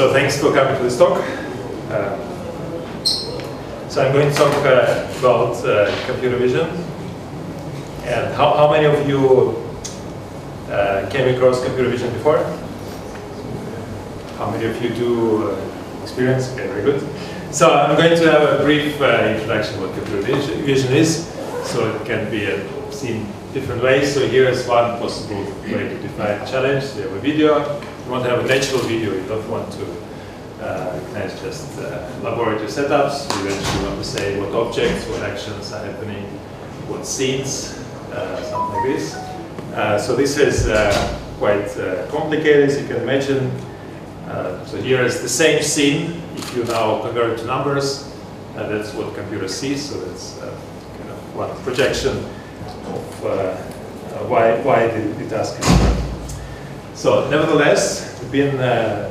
So thanks for coming to this talk. Uh, so I'm going to talk uh, about uh, computer vision. And how, how many of you uh, came across computer vision before? How many of you do uh, experience? Okay, very good. So I'm going to have a brief uh, introduction what computer vision is. So it can be seen different ways. So here is one possible way to define a challenge. Have a video. You want to have a natural video. You don't want to uh, just uh, laboratory setups. You eventually want to say what objects, what actions are happening, what scenes, uh, something like this. Uh, so this is uh, quite uh, complicated, as you can imagine. so here is the same scene. If you now convert to numbers, that's what computer sees. So that's kind of one projection of uh, uh, why, why the, the task is done. So nevertheless, there's been uh,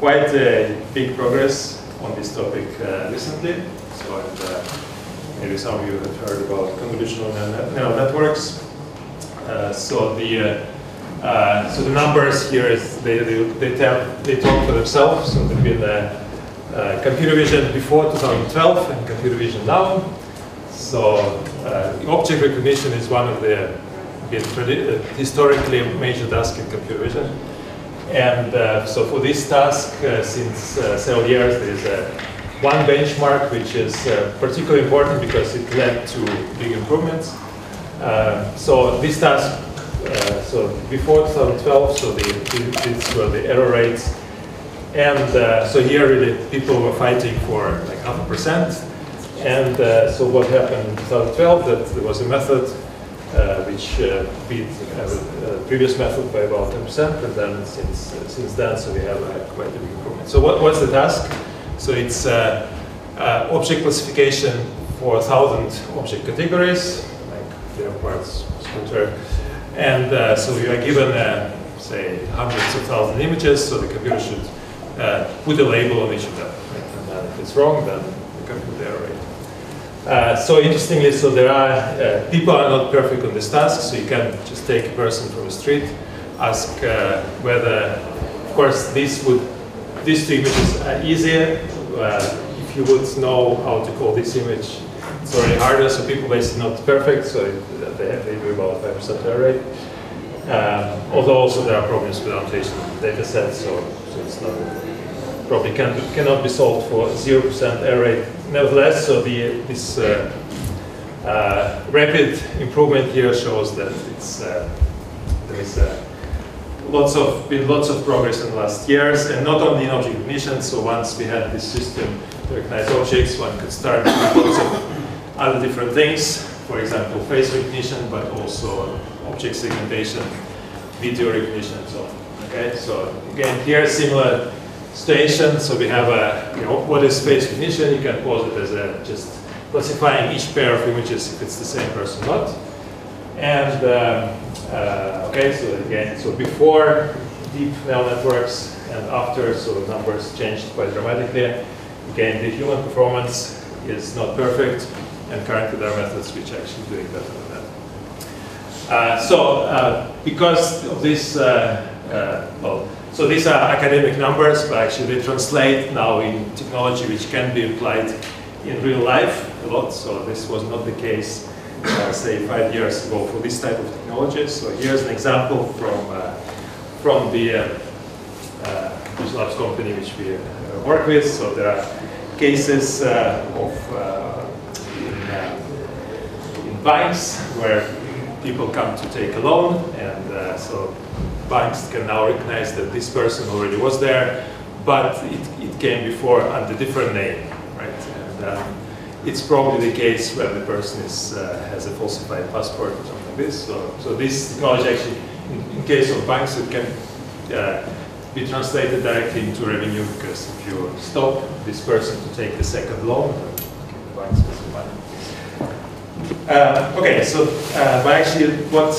quite a big progress on this topic recently. So and, maybe some of you have heard about convolutional neural networks. so the uh, so the numbers here is they they they, tell, they talk for themselves. So there's been uh, uh, computer vision before 2012 and computer vision now. So uh, object recognition is one of the been uh, historically major task in computer vision. And uh, so for this task, uh, since uh, several years, there is a one benchmark which is uh, particularly important because it led to big improvements. so this task, so before 2012, so the, these were the error rates. And so here really people were fighting for like half a percent. And uh, so what happened in 2012, that there was a method uh, which uh, beat uh, a previous method by about 10%, and then since, uh, since then, so we have quite a big improvement. So what, what's the task? So it's uh, object classification for a 1,000 object categories, like data parts, scooter, and so you are given, say, hundreds of thousand images, so the computer should put a label on each of them. And if it's wrong, then the computer. Uh, so interestingly, so there are, uh, people are not perfect on this task, so you can just take a person from the street, ask uh, whether, of course, this would, these two images are easier. Uh, if you would know how to call this image, it's already harder, so people basically not perfect, so they have maybe about 5% error rate. Um, although also there are problems with annotation data sets, so, so it's not, probably can, cannot be solved for 0% error rate nevertheless, so the, this uh, uh, rapid improvement here shows that uh, there is lots of been lots of progress in the last years, and not only in object recognition. So once we had this system to recognize objects, one could start with lots of other different things. For example, face recognition, but also object segmentation, video recognition, and so on. Okay, so again, here similar station. So we have a, you know, what is face recognition? You can pose it as a just classifying each pair of images if it's the same person or not. And um, uh, okay, so again, so before deep neural networks and after, so numbers changed quite dramatically. Again, the human performance is not perfect, and currently there are methods which are actually doing better than that. Uh, so uh, because of this, uh, uh, well, so these are academic numbers, but actually they translate now in technology which can be applied in real life a lot. So this was not the case, uh, say, five years ago for this type of technology. So here's an example from, uh, from the uh, uh Labs company which we uh, work with. So there are cases uh, of in, in banks where people come to take a loan, and so banks can now recognize that this person already was there, but it, it came before under different name, right? And um, it's probably the case where the person is, uh, has a falsified passport or something like this. So, so this technology actually, in, in case of banks, it can uh, be translated directly into revenue because if you stop this person to take the second loan, the money. Uh, okay, so uh, but actually what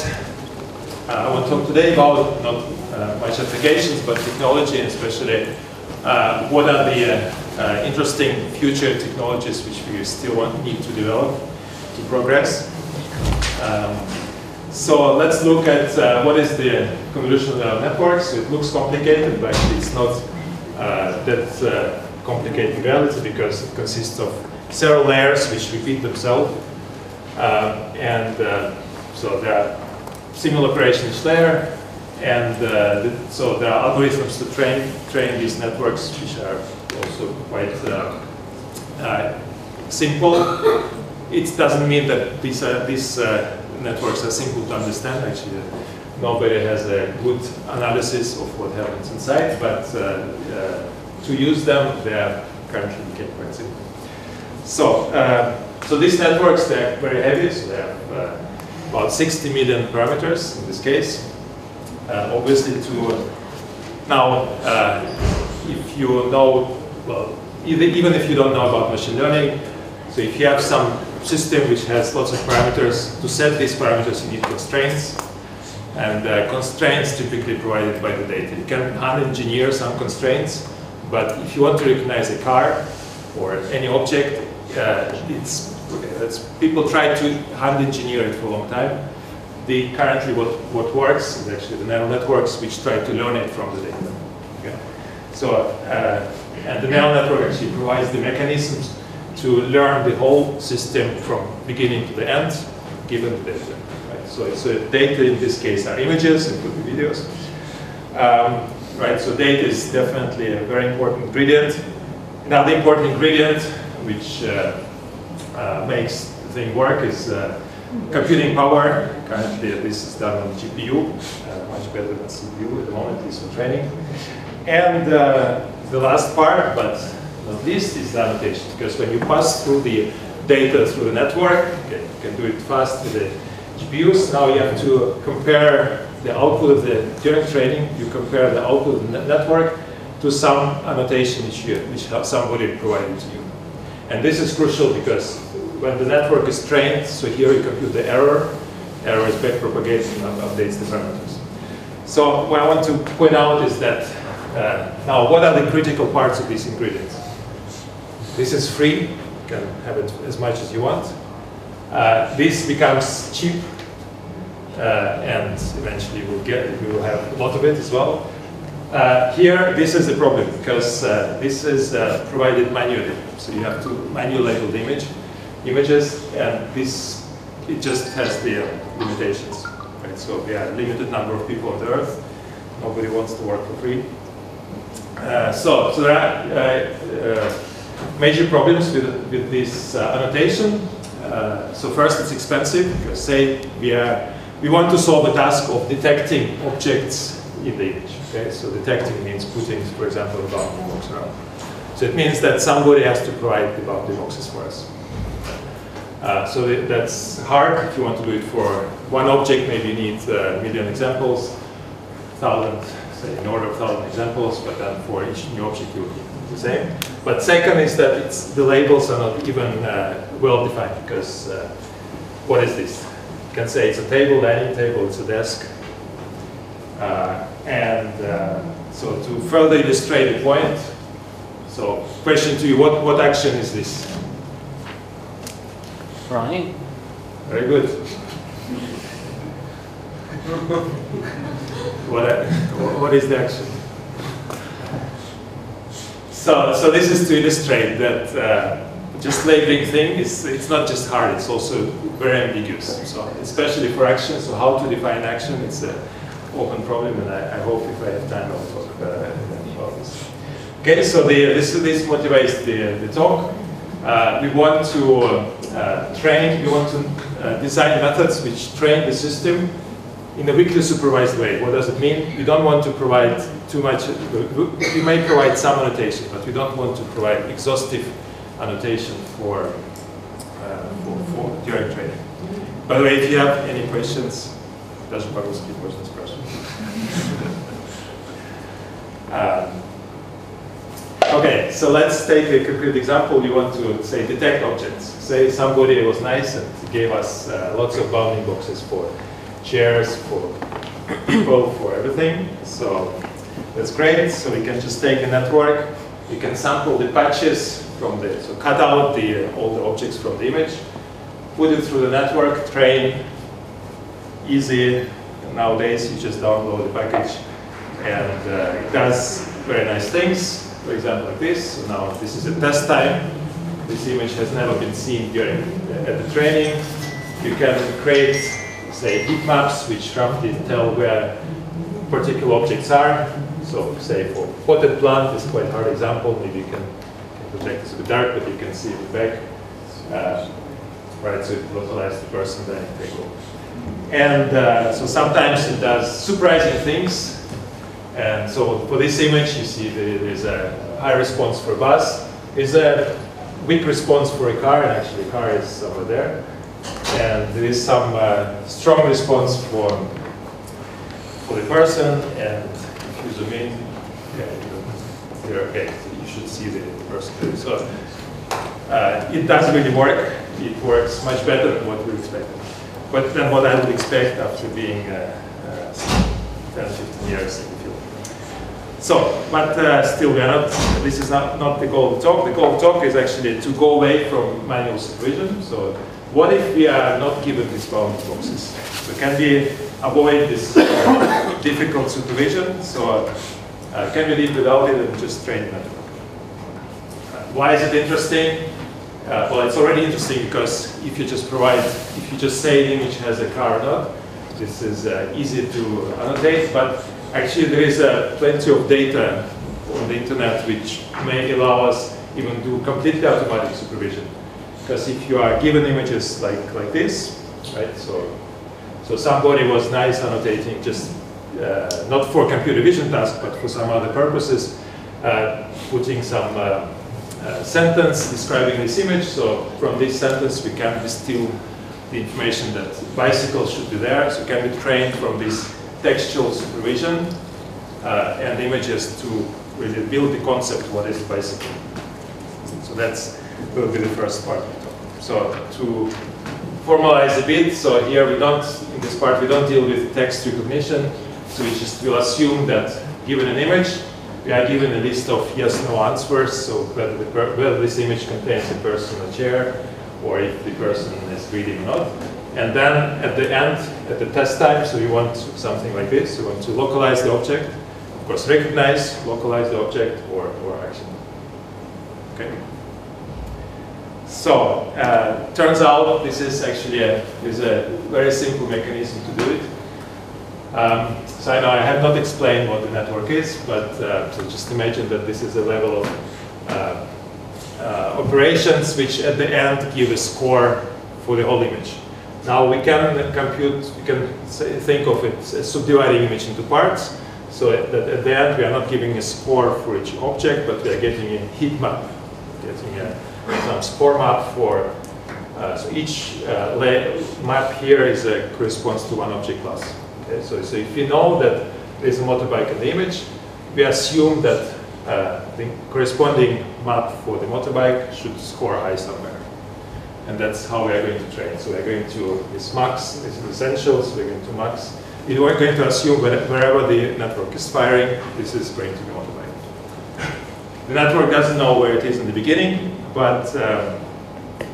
I want to talk today about not uh, much applications, but technology, and especially uh, what are the interesting future technologies which we still want, need to develop to progress. Um, so let's look at uh, what is the convolutional neural network. So it looks complicated, but it's not uh, uh, that uh, complicate reality because it consists of several layers which repeat themselves. Uh, and uh, so there are single operation each layer, and uh, so there are algorithms to train train these networks, which are also quite uh, uh, simple. It doesn't mean that these are, these uh, networks are simple to understand. Actually, nobody has a good analysis of what happens inside, but to use them, they are currently quite simple. So, uh, so these networks, they're very heavy, so they have uh, about 60 million parameters in this case. Uh, obviously to, now, uh, if you know, well, even, even if you don't know about machine learning, so if you have some system which has lots of parameters, to set these parameters you need constraints, and uh, constraints typically provided by the data. You can unengineer some constraints, but if you want to recognize a car or any object, uh, it's, it's, people try to hand engineer it for a long time. The currently what, what works is actually the neural networks which try to learn it from the data. Okay? So, uh, and the neural network actually provides the mechanisms to learn the whole system from beginning to the end, given the data. Right? So, so data in this case are images, it could be videos. Um, right? So data is definitely a very important ingredient. Another important ingredient which uh, Uh, makes the thing work is uh, computing power. Currently this is done on GPU, uh, much better than CPU at the moment, at least for training. And uh, the last part, but not least, is the annotation. Because when you pass through the data through the network, okay, you can do it fast with the GPUs. Now you have to compare the output of the, during training, you compare the output of the network to some annotation which, you, which somebody provided to you. And this is crucial because when the network is trained, so here you compute the error, error is backpropagating and updates the parameters. So what I want to point out is that, uh, now what are the critical parts of these ingredients? This is free, you can have it as much as you want. Uh, this becomes cheap uh, and eventually we'll get we will have a lot of it as well. Uh, here, this is the problem because uh, this is uh, provided manually, so you have to manually label the image, images, and this it just has the limitations. Right? So we have a limited number of people on the Earth. Nobody wants to work for free. Uh, so, so there are major problems with with this annotation. so first, it's expensive because say we are we want to solve the task of detecting objects in the image. Okay, so detecting means putting, for example, a bounding box around. So it means that somebody has to provide the bounding boxes for us. Uh, so that's hard. If you want to do it for one object, maybe you need a million examples, thousand, say in order of thousand examples, but then for each new object you will need the same. But second is that the labels are not even uh, well defined because uh, what is this? You can say it's a table, dining table, it's a desk. Uh, and uh, so to further illustrate the point, so question to you, what, what action is this? Right. Very good. what, what is the action? So, so this is to illustrate that uh, just labeling thing is it's not just hard, it's also very ambiguous. So especially for action, so how to define action, it's an open problem, and I, I hope if I have time, I'll talk uh, about this. Okay, so the, this, this motivates the, the talk. Uh, we want to uh, train, we want to uh, design methods which train the system in a weakly supervised way. What does it mean? We don't want to provide too much, we may provide some annotation, but we don't want to provide exhaustive annotation for, uh, for, for, during training. By the way, if you have any questions, Dash Baruski was this question. Um, okay, so let's take a concrete example. You want to say detect objects. Say somebody was nice and gave us uh, lots of bounding boxes for chairs, for people, for everything. So that's great. So we can just take a network. You can sample the patches from the, so cut out the, uh, all the objects from the image, put it through the network, train, easy. Nowadays, you just download the package, and uh, it does very nice things. for example, like this. So now this is a test time. This image has never been seen during at the training. You can create, say, heat maps which roughly tell where particular objects are. So, say for potted plant, is quite hard example. Maybe you can, can project this a bit dark, but you can see the back. Uh, right, so it the person then take over. And uh, so sometimes it does surprising things. And so for this image, you see there's a high response for a bus. There's a weak response for a car, and actually a car is over there. And there is some uh, strong response for, for the person. And if you zoom in, yeah, you're okay, you should see the, the person. So uh, it does really work. It works much better than what we expected but than what I would expect after being uh, uh, 10, 15 years in the field. So, but uh, still we are not, this is not, not the goal of the talk. The goal of the talk is actually to go away from manual supervision. So what if we are not given these bounding boxes? So can we avoid this difficult supervision? So uh, can we live without it and just train network? Uh, why is it interesting? Uh, well, it's already interesting because if you just provide, if you just say the image has a car or not, this is uh, easy to annotate, but actually there is uh, plenty of data on the internet which may allow us even do completely automatic supervision. Because if you are given images like, like this, right, so, so somebody was nice annotating just uh, not for computer vision task, but for some other purposes, uh, putting some uh, sentence describing this image. So from this sentence, we can distill the information that bicycles should be there. So we can be trained from this textual supervision uh, and images to really build the concept what is bicycle. So that's will be the first part. So to formalize a bit, so here we don't, in this part, we don't deal with text recognition. So we just will assume that given an image, we are given a list of yes-no answers, so whether, the, whether this image contains a person in a chair, or if the person is reading or not. And then at the end, at the test time, so you want something like this, you want to localize the object, of course recognize, localize the object, or, or action. Okay. So, uh, turns out this is actually a, is a very simple mechanism to do it. Um, so I know I have not explained what the network is, but uh, so just imagine that this is a level of uh, uh, operations which at the end give a score for the whole image. Now we can compute, we can say, think of it as subdividing image into parts. So at, at, the end we are not giving a score for each object, but we are getting a heat map, getting a, some score map for, uh, so each uh, map here is a, corresponds to one object class. Okay, so, so if we know that there's a motorbike in the image, we assume that uh, the corresponding map for the motorbike should score high somewhere. And that's how we are going to train. So we're going to, this max, this is essentials, we're going to max. We're going to assume wherever the network is firing, this is going to be motorbike. The network doesn't know where it is in the beginning, but um,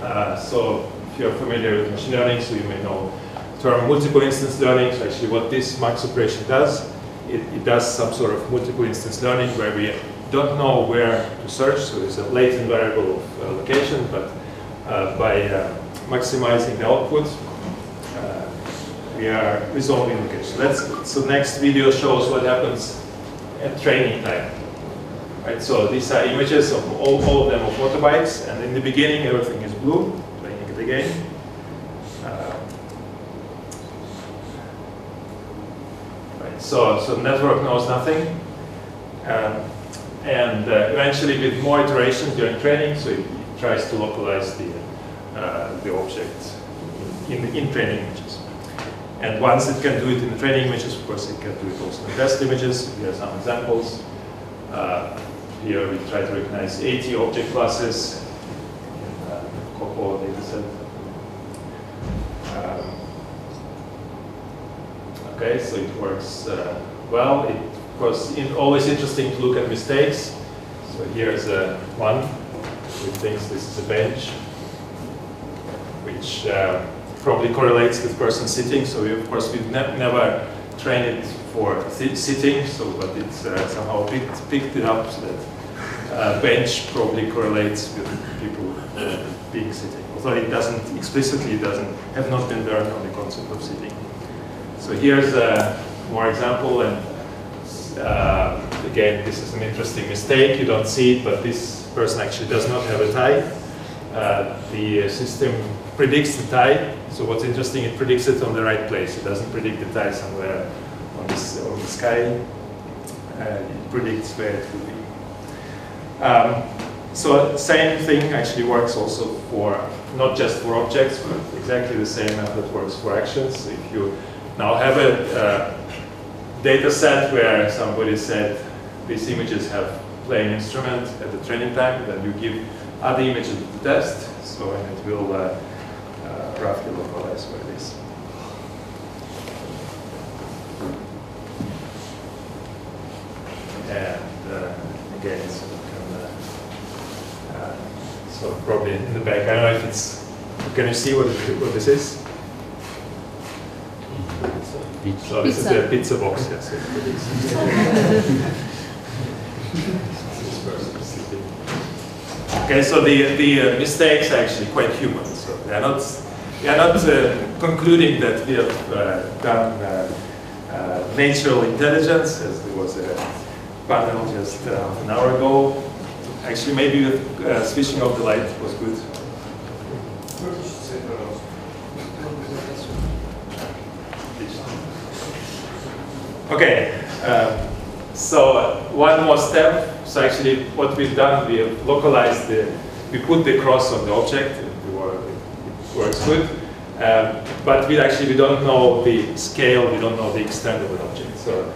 uh, so if you're familiar with machine learning, so you may know term multiple instance learning. Actually what this max operation does, it, it, does some sort of multiple instance learning where we don't know where to search. So it's a latent variable of uh, location, but uh, by uh, maximizing the output, uh, we are resolving location. Let's, so next video shows what happens at training time. Right, so these are images of all, all of them of motorbikes, and in the beginning everything is blue, playing it again. So, so network knows nothing. Um, and uh, eventually with more iterations during training, so it, it tries to localize the, uh, the object in, in, in, training images. And once it can do it in the training images, of course it can do it also in test images. Here are some examples. Uh, here we try to recognize 80 object classes in uh, COCO dataset. Okay, so it works uh, well. It, of course, in, always interesting to look at mistakes. So here's uh, one who thinks this is a bench, which uh, probably correlates with person sitting. So we, of course, we've ne never trained it for sitting, so but it uh, somehow picked, picked it up so that uh, bench probably correlates with people uh, being sitting. Although it doesn't explicitly, it doesn't have not been learned on the concept of sitting. So here's a more example, and uh, again, this is an interesting mistake. You don't see it, but this person actually does not have a tie. Uh, the system predicts the tie. So what's interesting, it predicts it on the right place. It doesn't predict the tie somewhere on, this, on the sky. Uh, it predicts where it will be. Um, so same thing actually works also for, not just for objects, but exactly the same method works for actions. If you now have a uh, data set where somebody said these images have playing instrument at the training time, then you give other images to the test, so it will uh, uh, roughly localize where it is. And uh, again, so, can, uh, uh, so probably in the back, I don't know if it's, can you see what, what this is? So this is a pizza box, yes. okay, so the, the uh, mistakes are actually quite human. So they are not, they are not uh, concluding that we have uh, done uh, uh, natural intelligence, as there was a panel just uh, an hour ago. Actually, maybe switching off the light was good. Okay, um, so one more step. So actually what we've done, we have localized the, we put the cross on the object, it, works good. Um, but we actually we don't know the scale, we don't know the extent of an object. So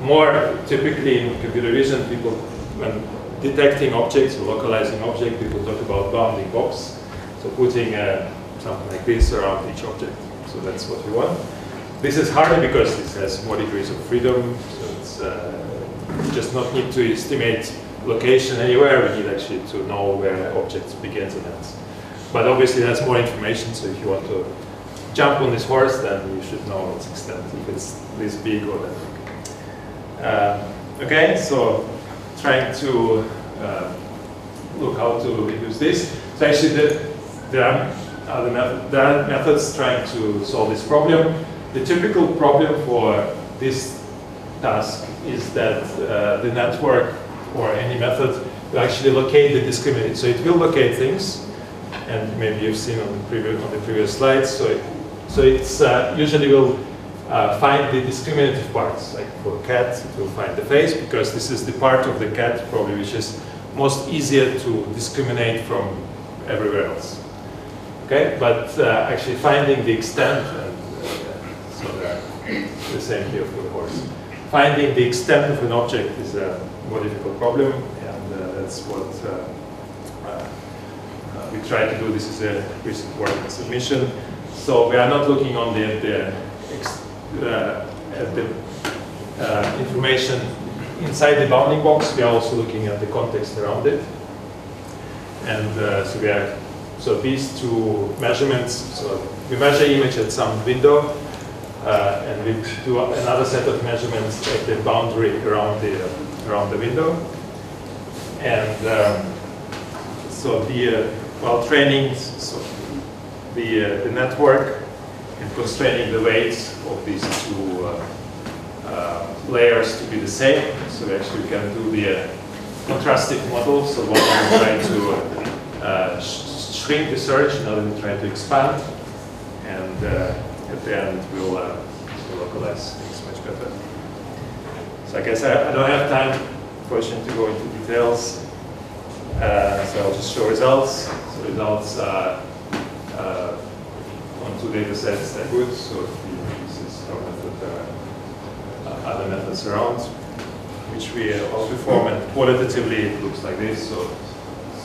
more typically in computer vision, people, when detecting objects or localizing objects, people talk about bounding box. So putting uh, something like this around each object. So that's what we want. This is harder because it has more degrees of freedom, so it's uh, just not need to estimate location anywhere, we need actually to know where objects begins and ends. But obviously that's more information, so if you want to jump on this horse, then you should know its extent, if it's this big or that big. Uh, okay, so trying to uh, look how to use this. So actually the, there, are other there are methods trying to solve this problem. The typical problem for this task is that uh, the network or any method will actually locate the discriminant. So it will locate things, and maybe you've seen on the previous, on the previous slides. So it, so it's uh, usually will uh, find the discriminative parts. Like for cat, it will find the face because this is the part of the cat probably which is most easier to discriminate from everywhere else. Okay, but uh, actually finding the extent same here for the horse. Finding the extent of an object is a more difficult problem, and uh, that's what uh, uh, we try to do. This is a recent work submission. So we are not looking on the, the, uh, at the uh, information inside the bounding box. We are also looking at the context around it. And uh, so we are so these two measurements, so we measure image at some window, uh, and we do another set of measurements at the boundary around the uh, around the window. And um, so the uh, while training so the the network and constraining the weights of these two layers to be the same. So actually we can do the contrastive model. So one we try to uh, sh shrink the search, another we try to expand. And end we'll, uh, localize things much better. So I guess I, I don't have time, question to go into details. Uh, so I'll just show results. So results uh, uh, on two data sets are good. So this is our method, uh, other methods around, which we all perform. And qualitatively, it looks like this. So,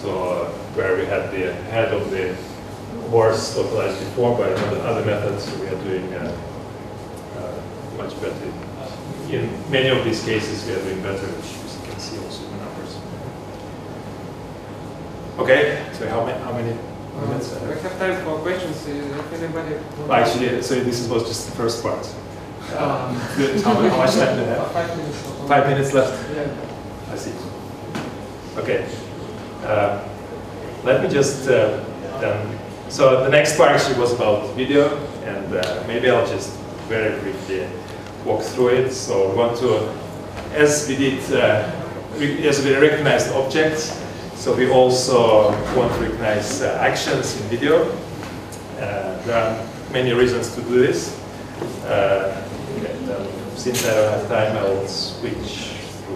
so uh, where we had the head of the horse localized before by other methods. we are doing uh, uh, much better. In many of these cases, we are doing better, which you can see also in the numbers. Okay, so how many, how many minutes? Uh, we have time for questions. If anybody Actually, so this was just the first part. Um, how, how, much time do you have? Five minutes. Five minutes left? Yeah. I see. Okay. Uh, let me just uh, then. So the next part actually was about video, and uh, maybe I'll just very briefly walk through it. So we want to, as we did, uh, as we recognized objects, so we also want to recognize uh, actions in video. Uh, there are many reasons to do this. Uh, since I don't have time, I'll switch to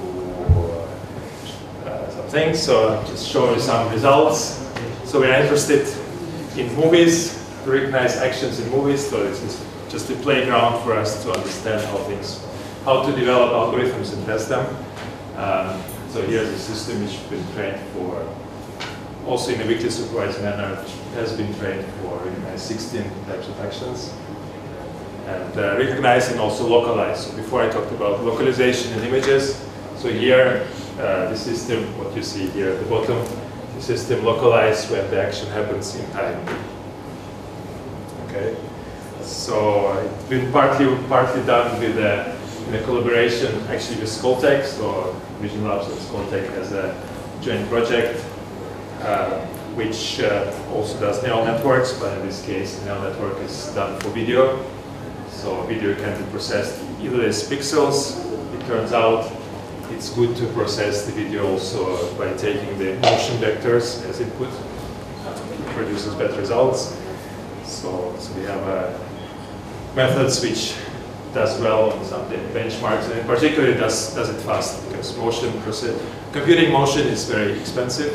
uh, some things. So I'll just show you some results. So we are interested in movies, recognize actions in movies. So is just a playground for us to understand how things, how to develop algorithms and test them. Um, so here's a system which has been trained for, also in a weakly supervised manner, has been trained for recognize 16 types of actions. And uh, recognize and also localize. So before I talked about localization in images, so here, uh, the system, what you see here at the bottom, the system localized when the action happens in time. Okay, so it's been partly partly done with a, in a collaboration actually with Skoltech, so Vision Labs and Skoltech has a joint project uh, which uh, also does neural networks, but in this case, the neural network is done for video. So video can be processed either as pixels. It turns out it's good to process the video also by taking the motion vectors as input. It produces better results. So, so we have uh, methods which does well on some benchmarks, and in particular it does, does it fast because motion process, computing motion is very expensive.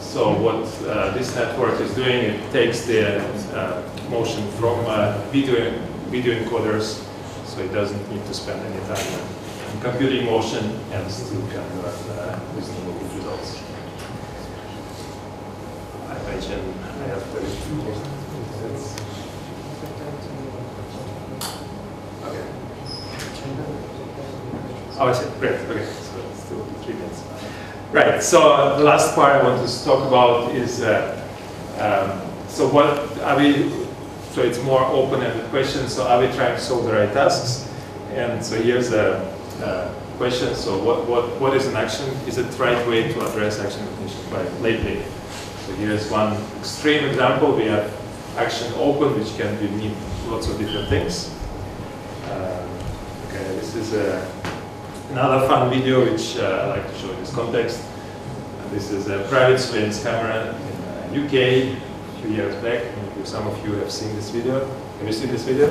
So what uh, this network is doing, it takes the uh, motion from uh, video, video encoders, so it doesn't need to spend any time computing motion and still can run uh, reasonable results. I mentioned I have 32 minutes. Okay. Oh, I see. Great. Okay. So still three minutes. Right. So the last part I want to talk about is uh, um, so what are we? So it's more open-ended question. So are we trying to solve the right tasks? And so here's a, question. So what, what, what is an action? Is it the right way to address action recognition by labeling? So here's one extreme example. We have action open, which can be mean lots of different things. Um, okay, this is a, another fun video which uh, I like to show in this context. This is a private surveillance camera in uh, UK a few years back. Maybe some of you have seen this video. Have you seen this video?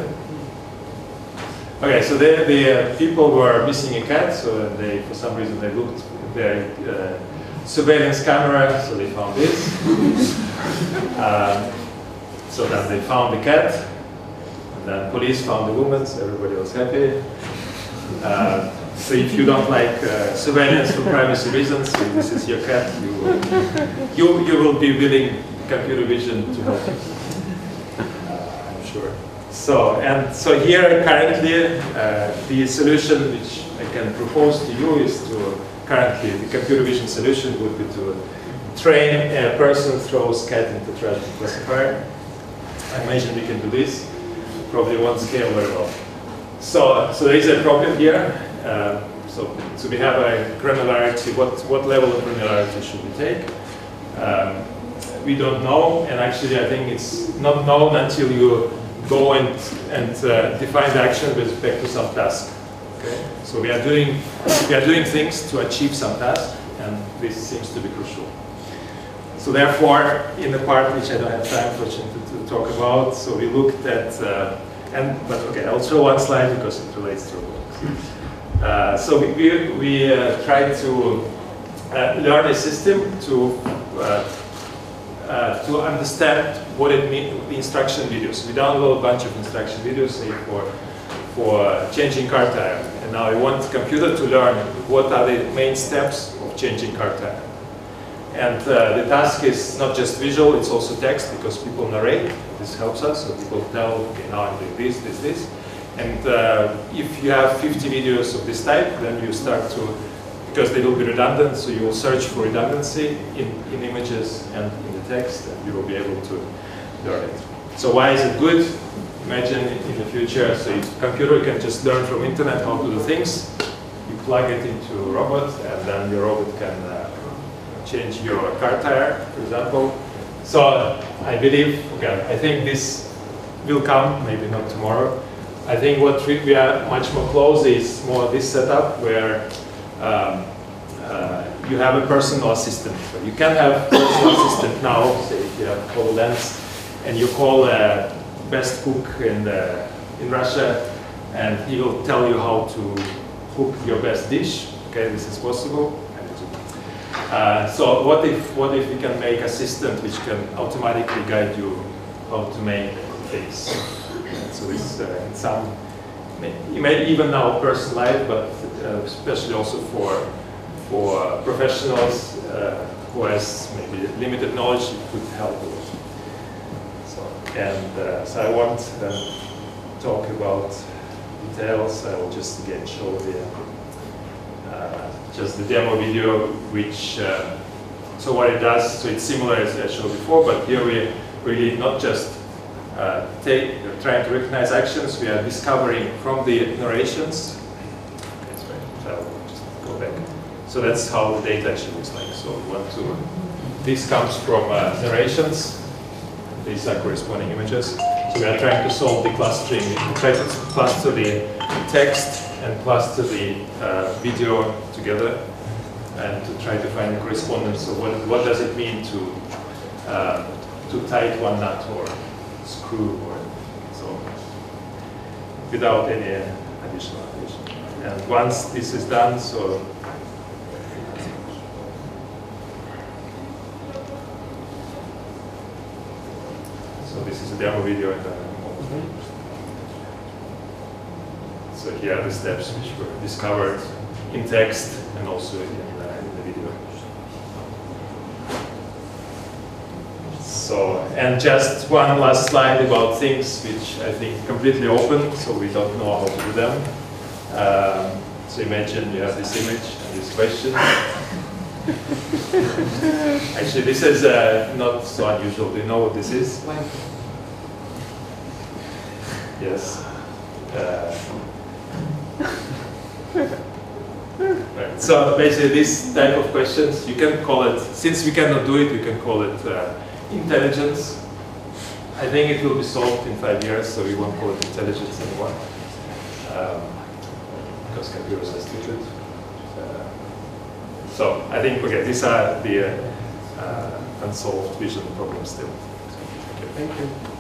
Okay, so the, the uh, people were missing a cat, so they, for some reason, they looked at their uh, surveillance camera, so they found this. um, so then they found the cat, and then police found the woman, so everybody was happy. Uh, so if you don't like uh, surveillance for privacy reasons, so this is your cat, you, you, you will be willing computer vision to help you. Uh, I'm sure. So, and so here currently, uh, the solution which I can propose to you is to, currently, the computer vision solution would be to train a person throws cat into trash classifier. I imagine we can do this. Probably won't scale very well. So, so there is a problem here. Uh, so, so we have a granularity. What, what level of granularity should we take? Um, we don't know, and actually I think it's not known until you go and, and uh, define the action with respect to some task. Okay? So we are doing we are doing things to achieve some task, and this seems to be crucial. So therefore, in the part which I don't have time for to, to talk about, so we looked at uh, and but okay, I'll show one slide because it relates to robotics. Uh, so we we, we uh, tried to uh, learn a system to uh, to understand what it means, the instruction videos. We download a bunch of instruction videos, say for for changing car tire, and now I want the computer to learn what are the main steps of changing car tire. And uh, the task is not just visual, it's also text because people narrate. This helps us, so people tell, okay, now I'm doing this, this, this. And uh, if you have 50 videos of this type, then you start to, because they will be redundant, so you will search for redundancy in, in images and in text, and you will be able to learn it. So why is it good? Imagine in the future, so your computer can just learn from internet how to do things. You plug it into a robot, and then your robot can uh, change your car tire, for example. So I believe, okay, I think this will come, maybe not tomorrow. I think what we we are much more close is more this setup where um, uh, you have a personal assistant. So you can have personal assistant now, say if you have HoloLens, and you call a best cook in, the, in Russia, and he will tell you how to cook your best dish. Okay, this is possible. Uh, so what if what if we can make a system which can automatically guide you how to make things? So it's uh, in some you may even now personalize, but uh, especially also for for professionals uh, who has maybe limited knowledge, it could help a lot. So and uh, so I won't uh, talk about details. I will just again show the uh, just the demo video, which, uh, so what it does, so it's similar as I showed before, but here we really not just uh, take, trying to recognize actions, we are discovering from the narrations. So I'll just go back. So that's how the data actually looks like. So want to, this comes from uh, narrations. These are corresponding images. So we are trying to solve the clustering, we try to cluster the text and cluster the uh, video together and to try to find the correspondence. So what, what does it mean to, uh, to tight one nut or screw or so without any additional addition. And once this is done, so so this is a demo video and then So here are the steps which were discovered in text and also in, uh, in the video. So, and just one last slide about things which I think completely open, so we don't know how to do them. Um, so imagine you have this image and this question. Actually, this is uh, not so unusual. Do you know what this is? Yes. Uh, right. So basically, this type of questions, you can call it, since we cannot do it, we can call it uh, intelligence. I think it will be solved in five years, so we won't call it intelligence anymore. Um, because computers are stupid. Uh, so I think, okay, these are the uh, unsolved vision problems still. Okay, Thank you.